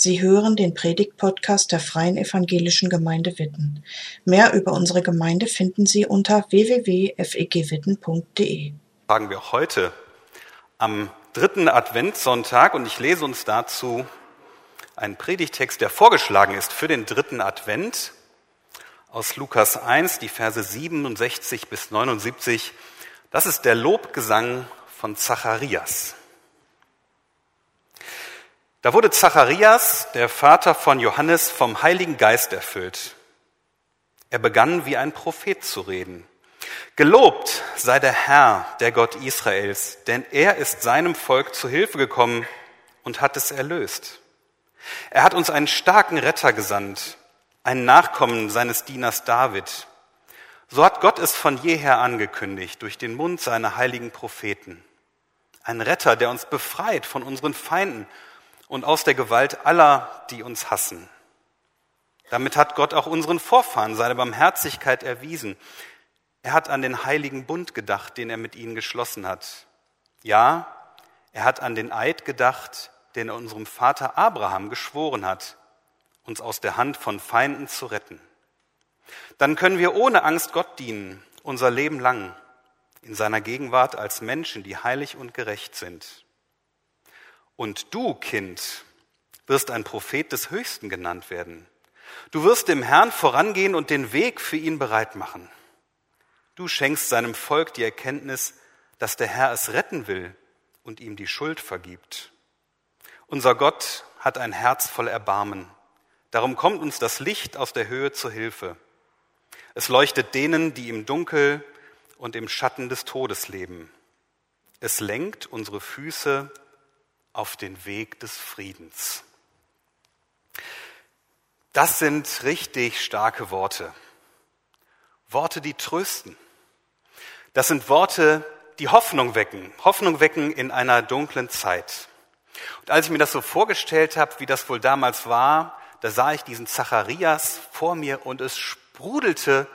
Sie hören den Predigt-Podcast der Freien Evangelischen Gemeinde Witten. Mehr über unsere Gemeinde finden Sie unter www.fegwitten.de. Fragen wir heute am dritten Adventssonntag und ich lese uns dazu einen Predigtext, der vorgeschlagen ist für den dritten Advent aus Lukas 1, die Verse 67 bis 79. Das ist der Lobgesang von Zacharias. Da wurde Zacharias, der Vater von Johannes, vom Heiligen Geist erfüllt. Er begann wie ein Prophet zu reden. Gelobt sei der Herr, der Gott Israels, denn er ist seinem Volk zu Hilfe gekommen und hat es erlöst. Er hat uns einen starken Retter gesandt, einen Nachkommen seines Dieners David. So hat Gott es von jeher angekündigt durch den Mund seiner heiligen Propheten. Ein Retter, der uns befreit von unseren Feinden und aus der Gewalt aller, die uns hassen. Damit hat Gott auch unseren Vorfahren seine Barmherzigkeit erwiesen. Er hat an den heiligen Bund gedacht, den er mit ihnen geschlossen hat. Ja, er hat an den Eid gedacht, den er unserem Vater Abraham geschworen hat, uns aus der Hand von Feinden zu retten. Dann können wir ohne Angst Gott dienen, unser Leben lang, in seiner Gegenwart als Menschen, die heilig und gerecht sind. Und du, Kind, wirst ein Prophet des Höchsten genannt werden. Du wirst dem Herrn vorangehen und den Weg für ihn bereit machen. Du schenkst seinem Volk die Erkenntnis, dass der Herr es retten will und ihm die Schuld vergibt. Unser Gott hat ein Herz voll Erbarmen. Darum kommt uns das Licht aus der Höhe zu Hilfe. Es leuchtet denen, die im Dunkel und im Schatten des Todes leben. Es lenkt unsere Füße auf den Weg des Friedens. Das sind richtig starke Worte. Worte, die trösten. Das sind Worte, die Hoffnung wecken. Hoffnung wecken in einer dunklen Zeit. Und als ich mir das so vorgestellt habe, wie das wohl damals war, da sah ich diesen Zacharias vor mir und es sprudelte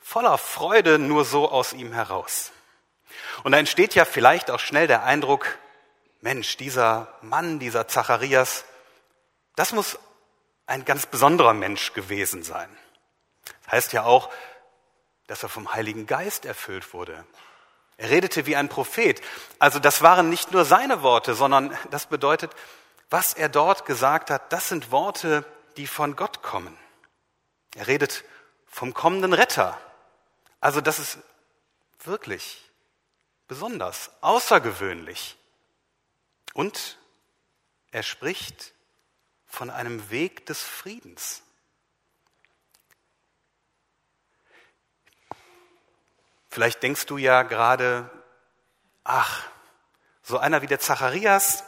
voller Freude nur so aus ihm heraus. Und da entsteht ja vielleicht auch schnell der Eindruck, Mensch, dieser Mann, dieser Zacharias, das muss ein ganz besonderer Mensch gewesen sein. Das heißt ja auch, dass er vom Heiligen Geist erfüllt wurde. Er redete wie ein Prophet. Also das waren nicht nur seine Worte, sondern das bedeutet, was er dort gesagt hat, das sind Worte, die von Gott kommen. Er redet vom kommenden Retter. Also das ist wirklich besonders, außergewöhnlich. Und er spricht von einem Weg des Friedens. Vielleicht denkst du ja gerade, ach, so einer wie der Zacharias,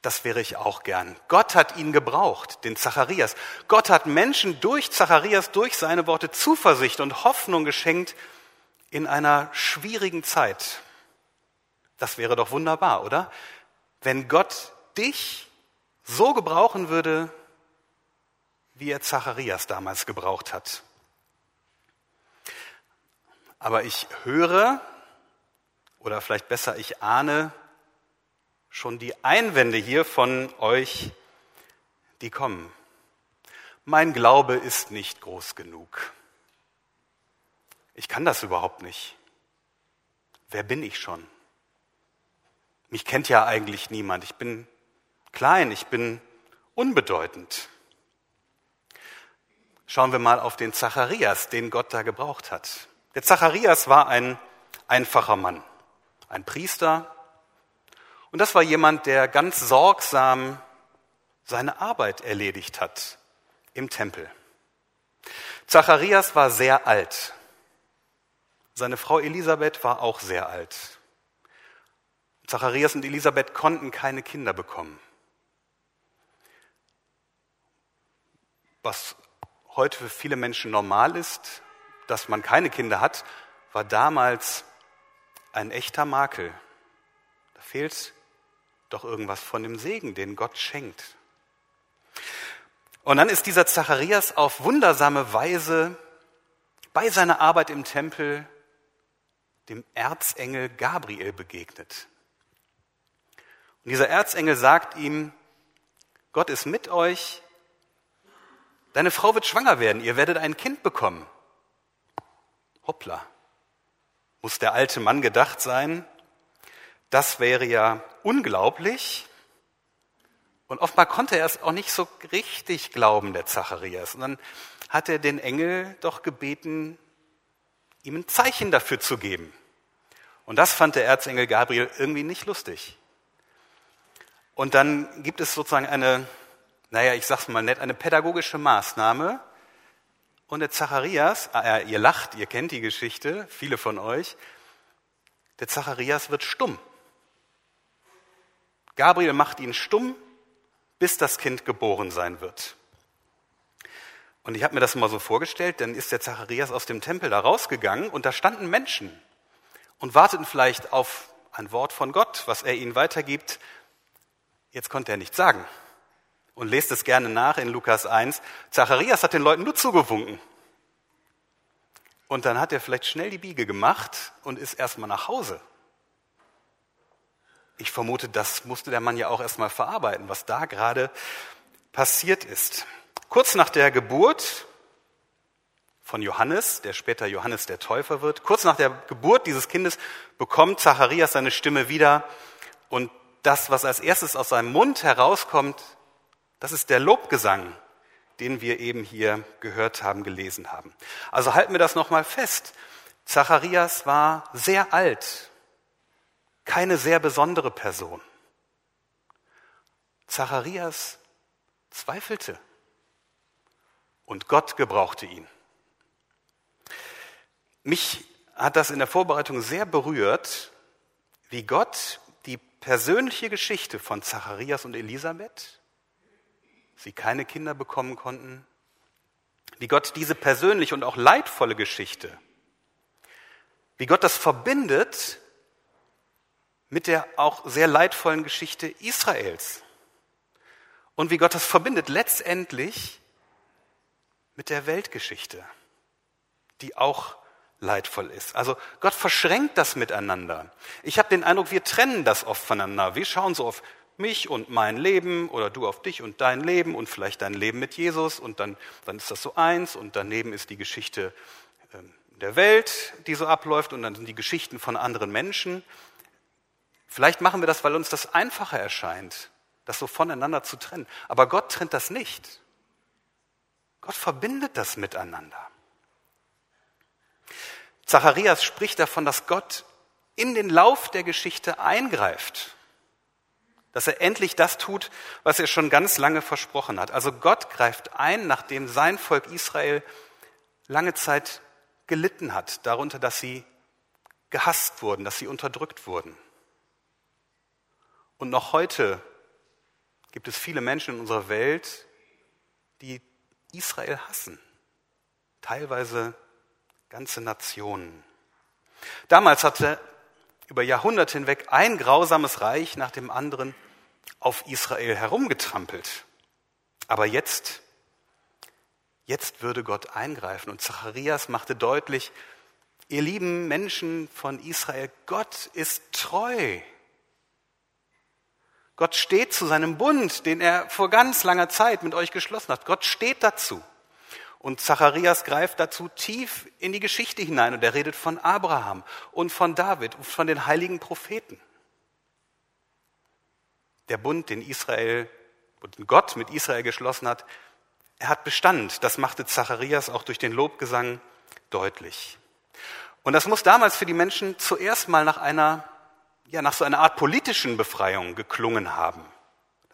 das wäre ich auch gern. Gott hat ihn gebraucht, den Zacharias. Gott hat Menschen durch Zacharias, durch seine Worte Zuversicht und Hoffnung geschenkt in einer schwierigen Zeit. Das wäre doch wunderbar, oder? Wenn Gott dich so gebrauchen würde, wie er Zacharias damals gebraucht hat. Aber ich höre, oder vielleicht besser, ich ahne schon die Einwände hier von euch, die kommen. Mein Glaube ist nicht groß genug. Ich kann das überhaupt nicht. Wer bin ich schon? Mich kennt ja eigentlich niemand. Ich bin klein, ich bin unbedeutend. Schauen wir mal auf den Zacharias, den Gott da gebraucht hat. Der Zacharias war ein einfacher Mann, ein Priester. Und das war jemand, der ganz sorgsam seine Arbeit erledigt hat im Tempel. Zacharias war sehr alt. Seine Frau Elisabeth war auch sehr alt. Zacharias und Elisabeth konnten keine Kinder bekommen. Was heute für viele Menschen normal ist, dass man keine Kinder hat, war damals ein echter Makel. Da fehlt doch irgendwas von dem Segen, den Gott schenkt. Und dann ist dieser Zacharias auf wundersame Weise bei seiner Arbeit im Tempel dem Erzengel Gabriel begegnet. Und dieser Erzengel sagt ihm, Gott ist mit euch, deine Frau wird schwanger werden, ihr werdet ein Kind bekommen. Hoppla. Muss der alte Mann gedacht sein? Das wäre ja unglaublich. Und offenbar konnte er es auch nicht so richtig glauben, der Zacharias. Und dann hat er den Engel doch gebeten, ihm ein Zeichen dafür zu geben. Und das fand der Erzengel Gabriel irgendwie nicht lustig. Und dann gibt es sozusagen eine, naja, ich sag's mal nett, eine pädagogische Maßnahme. Und der Zacharias, äh, ihr lacht, ihr kennt die Geschichte, viele von euch, der Zacharias wird stumm. Gabriel macht ihn stumm, bis das Kind geboren sein wird. Und ich habe mir das mal so vorgestellt, dann ist der Zacharias aus dem Tempel da rausgegangen und da standen Menschen und warteten vielleicht auf ein Wort von Gott, was er ihnen weitergibt. Jetzt konnte er nichts sagen. Und lest es gerne nach in Lukas 1. Zacharias hat den Leuten nur zugewunken. Und dann hat er vielleicht schnell die Biege gemacht und ist erstmal nach Hause. Ich vermute, das musste der Mann ja auch erstmal verarbeiten, was da gerade passiert ist. Kurz nach der Geburt von Johannes, der später Johannes der Täufer wird, kurz nach der Geburt dieses Kindes bekommt Zacharias seine Stimme wieder und das, was als erstes aus seinem Mund herauskommt, das ist der Lobgesang, den wir eben hier gehört haben, gelesen haben. Also halten wir das nochmal fest. Zacharias war sehr alt, keine sehr besondere Person. Zacharias zweifelte und Gott gebrauchte ihn. Mich hat das in der Vorbereitung sehr berührt, wie Gott persönliche Geschichte von Zacharias und Elisabeth, sie keine Kinder bekommen konnten, wie Gott diese persönliche und auch leidvolle Geschichte, wie Gott das verbindet mit der auch sehr leidvollen Geschichte Israels und wie Gott das verbindet letztendlich mit der Weltgeschichte, die auch leidvoll ist. Also Gott verschränkt das miteinander. Ich habe den Eindruck, wir trennen das oft voneinander. Wir schauen so auf mich und mein Leben oder du auf dich und dein Leben und vielleicht dein Leben mit Jesus und dann, dann ist das so eins und daneben ist die Geschichte ähm, der Welt, die so abläuft und dann sind die Geschichten von anderen Menschen. Vielleicht machen wir das, weil uns das einfacher erscheint, das so voneinander zu trennen. Aber Gott trennt das nicht. Gott verbindet das miteinander. Zacharias spricht davon, dass Gott in den Lauf der Geschichte eingreift, dass er endlich das tut, was er schon ganz lange versprochen hat. Also Gott greift ein, nachdem sein Volk Israel lange Zeit gelitten hat, darunter, dass sie gehasst wurden, dass sie unterdrückt wurden. Und noch heute gibt es viele Menschen in unserer Welt, die Israel hassen, teilweise ganze Nationen. Damals hatte über Jahrhunderte hinweg ein grausames Reich nach dem anderen auf Israel herumgetrampelt. Aber jetzt, jetzt würde Gott eingreifen. Und Zacharias machte deutlich, ihr lieben Menschen von Israel, Gott ist treu. Gott steht zu seinem Bund, den er vor ganz langer Zeit mit euch geschlossen hat. Gott steht dazu. Und Zacharias greift dazu tief in die Geschichte hinein und er redet von Abraham und von David und von den heiligen Propheten. Der Bund, den Israel und Gott mit Israel geschlossen hat, er hat Bestand. Das machte Zacharias auch durch den Lobgesang deutlich. Und das muss damals für die Menschen zuerst mal nach einer ja, nach so einer Art politischen Befreiung geklungen haben.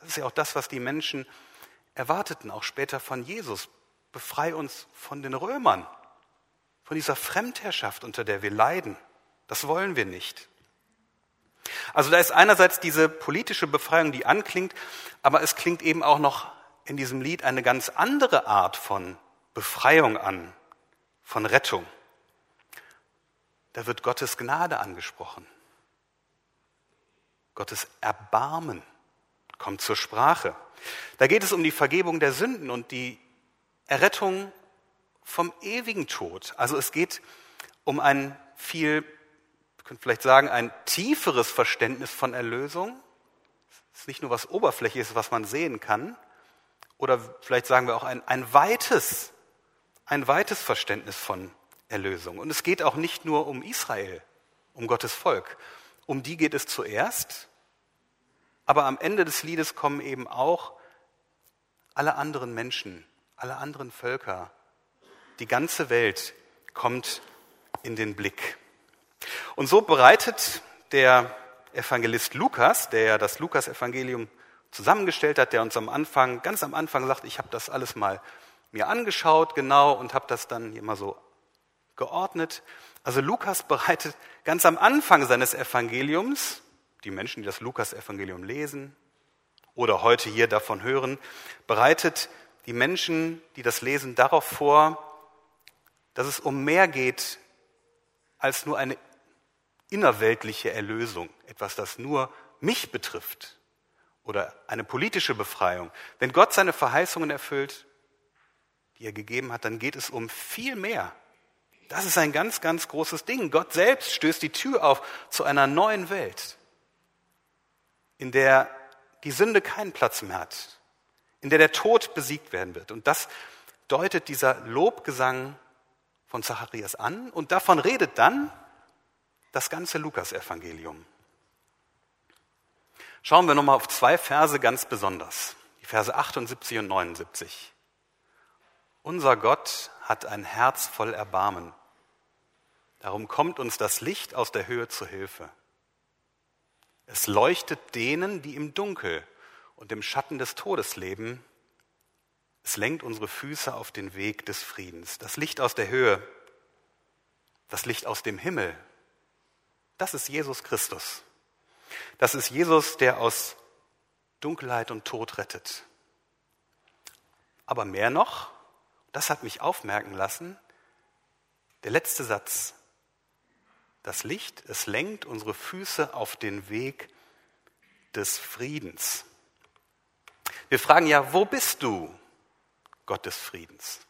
Das ist ja auch das, was die Menschen erwarteten, auch später von Jesus. Befrei uns von den Römern, von dieser Fremdherrschaft, unter der wir leiden. Das wollen wir nicht. Also da ist einerseits diese politische Befreiung, die anklingt, aber es klingt eben auch noch in diesem Lied eine ganz andere Art von Befreiung an, von Rettung. Da wird Gottes Gnade angesprochen. Gottes Erbarmen kommt zur Sprache. Da geht es um die Vergebung der Sünden und die Errettung vom ewigen Tod. Also es geht um ein viel, ich könnte vielleicht sagen, ein tieferes Verständnis von Erlösung. Es ist nicht nur was Oberflächliches, was man sehen kann, oder vielleicht sagen wir auch ein, ein weites, ein weites Verständnis von Erlösung. Und es geht auch nicht nur um Israel, um Gottes Volk. Um die geht es zuerst, aber am Ende des Liedes kommen eben auch alle anderen Menschen, alle anderen Völker, die ganze Welt kommt in den Blick. Und so bereitet der Evangelist Lukas, der ja das Lukas-Evangelium zusammengestellt hat, der uns am Anfang, ganz am Anfang sagt, ich habe das alles mal mir angeschaut, genau, und habe das dann hier mal so geordnet. Also Lukas bereitet ganz am Anfang seines Evangeliums, die Menschen, die das Lukas-Evangelium lesen oder heute hier davon hören, bereitet die Menschen, die das lesen, darauf vor, dass es um mehr geht als nur eine innerweltliche Erlösung, etwas, das nur mich betrifft oder eine politische Befreiung. Wenn Gott seine Verheißungen erfüllt, die er gegeben hat, dann geht es um viel mehr. Das ist ein ganz, ganz großes Ding. Gott selbst stößt die Tür auf zu einer neuen Welt, in der die Sünde keinen Platz mehr hat, in der der Tod besiegt werden wird. Und das deutet dieser Lobgesang von Zacharias an und davon redet dann das ganze Lukasevangelium. Schauen wir nochmal auf zwei Verse ganz besonders, die Verse 78 und 79. Unser Gott hat ein Herz voll Erbarmen. Darum kommt uns das Licht aus der Höhe zu Hilfe. Es leuchtet denen, die im Dunkel und im Schatten des Todes leben, es lenkt unsere Füße auf den Weg des Friedens. Das Licht aus der Höhe, das Licht aus dem Himmel, das ist Jesus Christus. Das ist Jesus, der aus Dunkelheit und Tod rettet. Aber mehr noch, das hat mich aufmerken lassen, der letzte Satz. Das Licht, es lenkt unsere Füße auf den Weg des Friedens. Wir fragen ja, wo bist du? Gott des Friedens.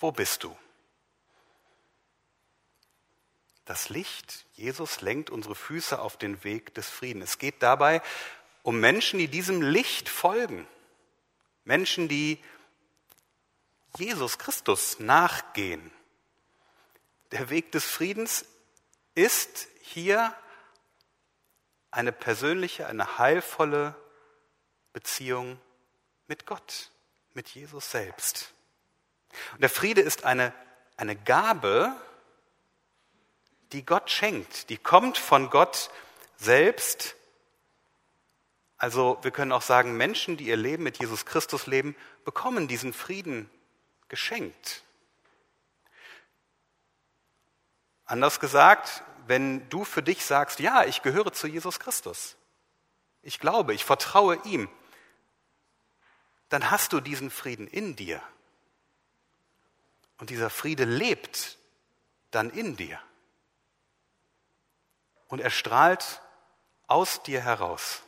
Wo bist du? Das Licht, Jesus lenkt unsere Füße auf den Weg des Friedens. Es geht dabei um Menschen, die diesem Licht folgen. Menschen, die Jesus Christus nachgehen. Der Weg des Friedens ist hier eine persönliche, eine heilvolle Beziehung mit Gott mit Jesus selbst. Und der Friede ist eine, eine Gabe, die Gott schenkt, die kommt von Gott selbst. Also wir können auch sagen, Menschen, die ihr Leben mit Jesus Christus leben, bekommen diesen Frieden geschenkt. Anders gesagt, wenn du für dich sagst, ja, ich gehöre zu Jesus Christus, ich glaube, ich vertraue ihm, dann hast du diesen Frieden in dir. Und dieser Friede lebt dann in dir. Und er strahlt aus dir heraus.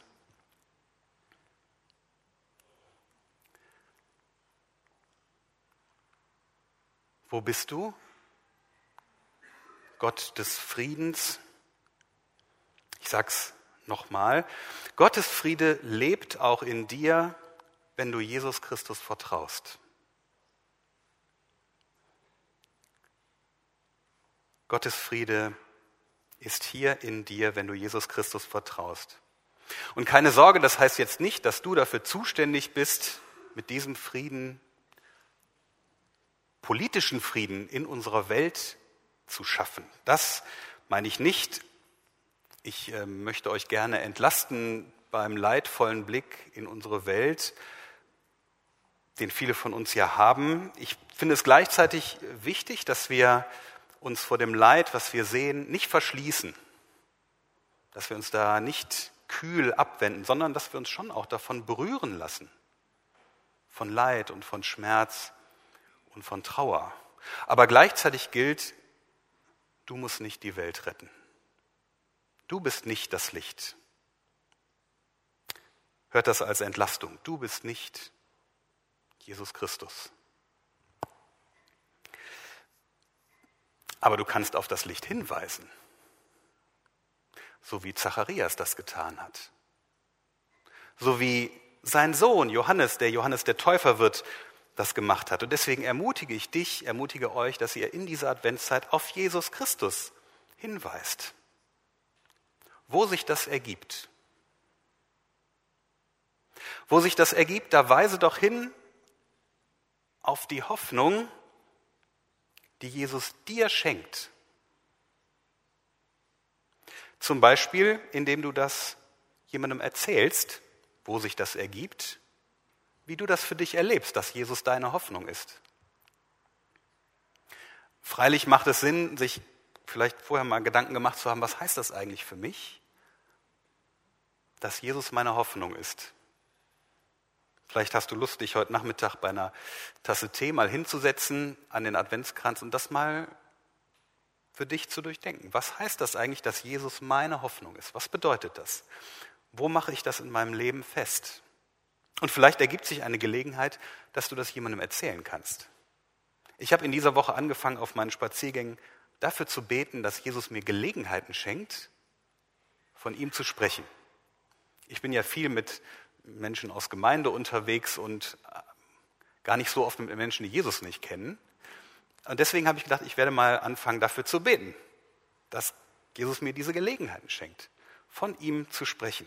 Wo bist du? Gott des Friedens. Ich sag's nochmal. Gottes Friede lebt auch in dir wenn du Jesus Christus vertraust. Gottes Friede ist hier in dir, wenn du Jesus Christus vertraust. Und keine Sorge, das heißt jetzt nicht, dass du dafür zuständig bist, mit diesem Frieden, politischen Frieden in unserer Welt zu schaffen. Das meine ich nicht. Ich äh, möchte euch gerne entlasten beim leidvollen Blick in unsere Welt den viele von uns ja haben. Ich finde es gleichzeitig wichtig, dass wir uns vor dem Leid, was wir sehen, nicht verschließen, dass wir uns da nicht kühl abwenden, sondern dass wir uns schon auch davon berühren lassen, von Leid und von Schmerz und von Trauer. Aber gleichzeitig gilt, du musst nicht die Welt retten. Du bist nicht das Licht. Hört das als Entlastung. Du bist nicht Jesus Christus. Aber du kannst auf das Licht hinweisen, so wie Zacharias das getan hat, so wie sein Sohn Johannes, der Johannes der Täufer wird, das gemacht hat. Und deswegen ermutige ich dich, ermutige euch, dass ihr in dieser Adventszeit auf Jesus Christus hinweist. Wo sich das ergibt. Wo sich das ergibt, da weise doch hin auf die Hoffnung, die Jesus dir schenkt. Zum Beispiel, indem du das jemandem erzählst, wo sich das ergibt, wie du das für dich erlebst, dass Jesus deine Hoffnung ist. Freilich macht es Sinn, sich vielleicht vorher mal Gedanken gemacht zu haben, was heißt das eigentlich für mich, dass Jesus meine Hoffnung ist. Vielleicht hast du Lust, dich heute Nachmittag bei einer Tasse Tee mal hinzusetzen an den Adventskranz und das mal für dich zu durchdenken. Was heißt das eigentlich, dass Jesus meine Hoffnung ist? Was bedeutet das? Wo mache ich das in meinem Leben fest? Und vielleicht ergibt sich eine Gelegenheit, dass du das jemandem erzählen kannst. Ich habe in dieser Woche angefangen, auf meinen Spaziergängen dafür zu beten, dass Jesus mir Gelegenheiten schenkt, von ihm zu sprechen. Ich bin ja viel mit Menschen aus Gemeinde unterwegs und äh, gar nicht so oft mit Menschen, die Jesus nicht kennen. Und deswegen habe ich gedacht, ich werde mal anfangen, dafür zu beten, dass Jesus mir diese Gelegenheiten schenkt, von ihm zu sprechen.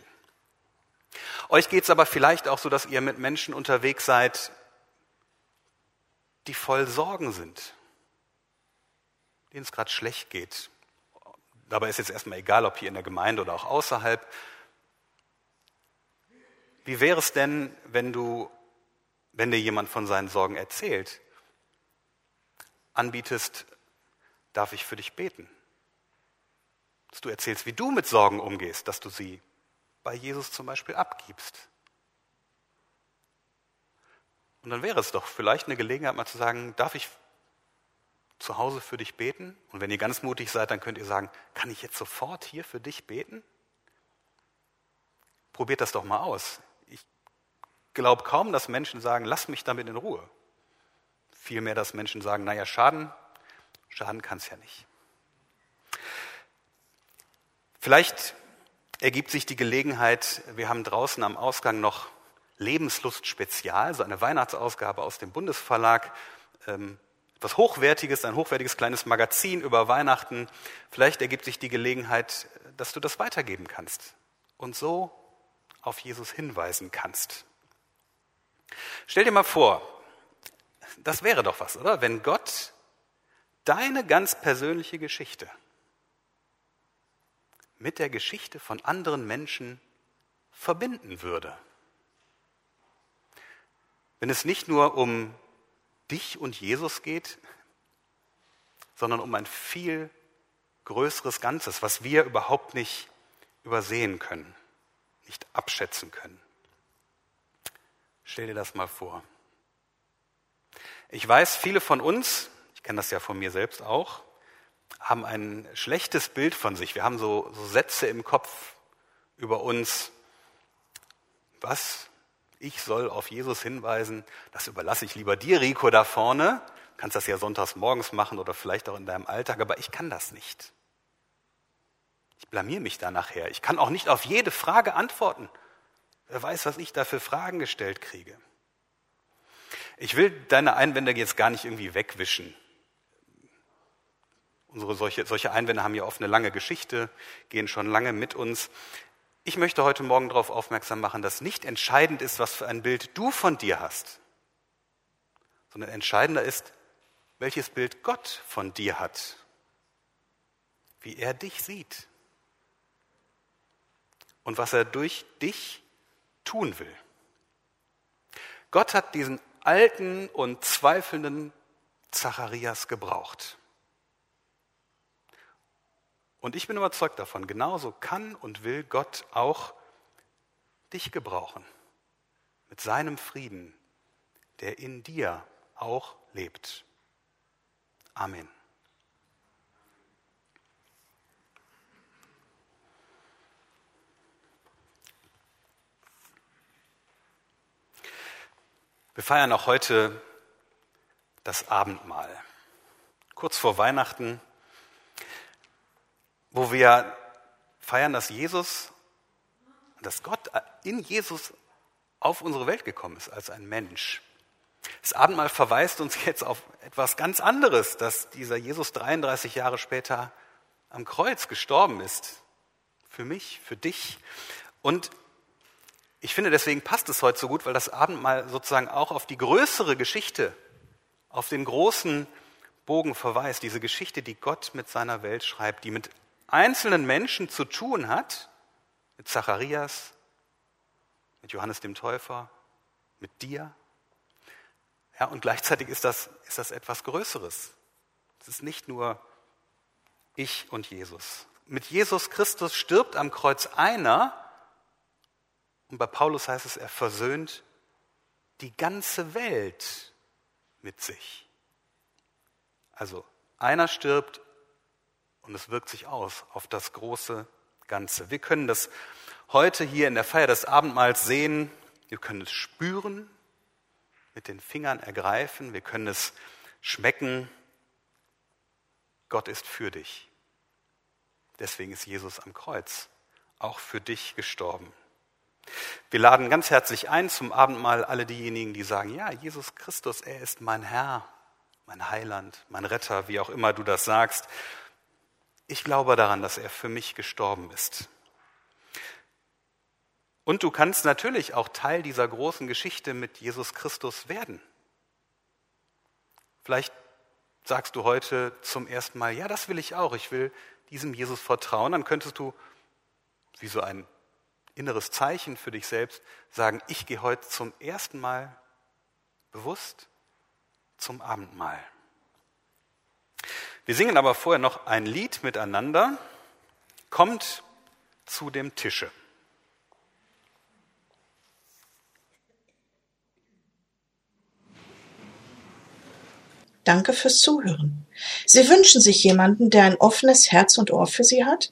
Euch geht es aber vielleicht auch so, dass ihr mit Menschen unterwegs seid, die voll Sorgen sind, denen es gerade schlecht geht. Dabei ist jetzt erstmal egal, ob hier in der Gemeinde oder auch außerhalb. Wie wäre es denn, wenn du, wenn dir jemand von seinen Sorgen erzählt, anbietest, darf ich für dich beten? Dass du erzählst, wie du mit Sorgen umgehst, dass du sie bei Jesus zum Beispiel abgibst. Und dann wäre es doch vielleicht eine Gelegenheit, mal zu sagen, darf ich zu Hause für dich beten? Und wenn ihr ganz mutig seid, dann könnt ihr sagen, kann ich jetzt sofort hier für dich beten? Probiert das doch mal aus glaube kaum, dass Menschen sagen, lass mich damit in Ruhe. Vielmehr, dass Menschen sagen, naja, schaden, schaden kann es ja nicht. Vielleicht ergibt sich die Gelegenheit, wir haben draußen am Ausgang noch Lebenslust Spezial, so eine Weihnachtsausgabe aus dem Bundesverlag, ähm, etwas Hochwertiges, ein hochwertiges kleines Magazin über Weihnachten. Vielleicht ergibt sich die Gelegenheit, dass du das weitergeben kannst und so auf Jesus hinweisen kannst. Stell dir mal vor, das wäre doch was, oder? Wenn Gott deine ganz persönliche Geschichte mit der Geschichte von anderen Menschen verbinden würde. Wenn es nicht nur um dich und Jesus geht, sondern um ein viel größeres Ganzes, was wir überhaupt nicht übersehen können, nicht abschätzen können. Stell dir das mal vor. Ich weiß, viele von uns, ich kenne das ja von mir selbst auch, haben ein schlechtes Bild von sich. Wir haben so, so Sätze im Kopf über uns. Was? Ich soll auf Jesus hinweisen. Das überlasse ich lieber dir, Rico, da vorne. Du kannst das ja sonntags morgens machen oder vielleicht auch in deinem Alltag, aber ich kann das nicht. Ich blamier mich da nachher. Ich kann auch nicht auf jede Frage antworten. Wer weiß, was ich da für Fragen gestellt kriege. Ich will deine Einwände jetzt gar nicht irgendwie wegwischen. Unsere solche, solche Einwände haben ja oft eine lange Geschichte, gehen schon lange mit uns. Ich möchte heute Morgen darauf aufmerksam machen, dass nicht entscheidend ist, was für ein Bild du von dir hast, sondern entscheidender ist, welches Bild Gott von dir hat, wie er dich sieht und was er durch dich tun will. Gott hat diesen alten und zweifelnden Zacharias gebraucht. Und ich bin überzeugt davon, genauso kann und will Gott auch dich gebrauchen. Mit seinem Frieden, der in dir auch lebt. Amen. Wir feiern auch heute das Abendmahl, kurz vor Weihnachten, wo wir feiern, dass Jesus, dass Gott in Jesus auf unsere Welt gekommen ist als ein Mensch. Das Abendmahl verweist uns jetzt auf etwas ganz anderes, dass dieser Jesus 33 Jahre später am Kreuz gestorben ist. Für mich, für dich. Und ich finde, deswegen passt es heute so gut, weil das Abendmahl sozusagen auch auf die größere Geschichte, auf den großen Bogen verweist. Diese Geschichte, die Gott mit seiner Welt schreibt, die mit einzelnen Menschen zu tun hat, mit Zacharias, mit Johannes dem Täufer, mit dir. Ja, und gleichzeitig ist das, ist das etwas Größeres. Es ist nicht nur ich und Jesus. Mit Jesus Christus stirbt am Kreuz einer, und bei Paulus heißt es, er versöhnt die ganze Welt mit sich. Also einer stirbt und es wirkt sich aus auf das große Ganze. Wir können das heute hier in der Feier des Abendmahls sehen, wir können es spüren, mit den Fingern ergreifen, wir können es schmecken. Gott ist für dich. Deswegen ist Jesus am Kreuz auch für dich gestorben. Wir laden ganz herzlich ein zum Abendmahl alle diejenigen, die sagen, ja, Jesus Christus, er ist mein Herr, mein Heiland, mein Retter, wie auch immer du das sagst. Ich glaube daran, dass er für mich gestorben ist. Und du kannst natürlich auch Teil dieser großen Geschichte mit Jesus Christus werden. Vielleicht sagst du heute zum ersten Mal, ja, das will ich auch, ich will diesem Jesus vertrauen. Dann könntest du, wie so ein inneres Zeichen für dich selbst, sagen, ich gehe heute zum ersten Mal bewusst zum Abendmahl. Wir singen aber vorher noch ein Lied miteinander. Kommt zu dem Tische. Danke fürs Zuhören. Sie wünschen sich jemanden, der ein offenes Herz und Ohr für Sie hat?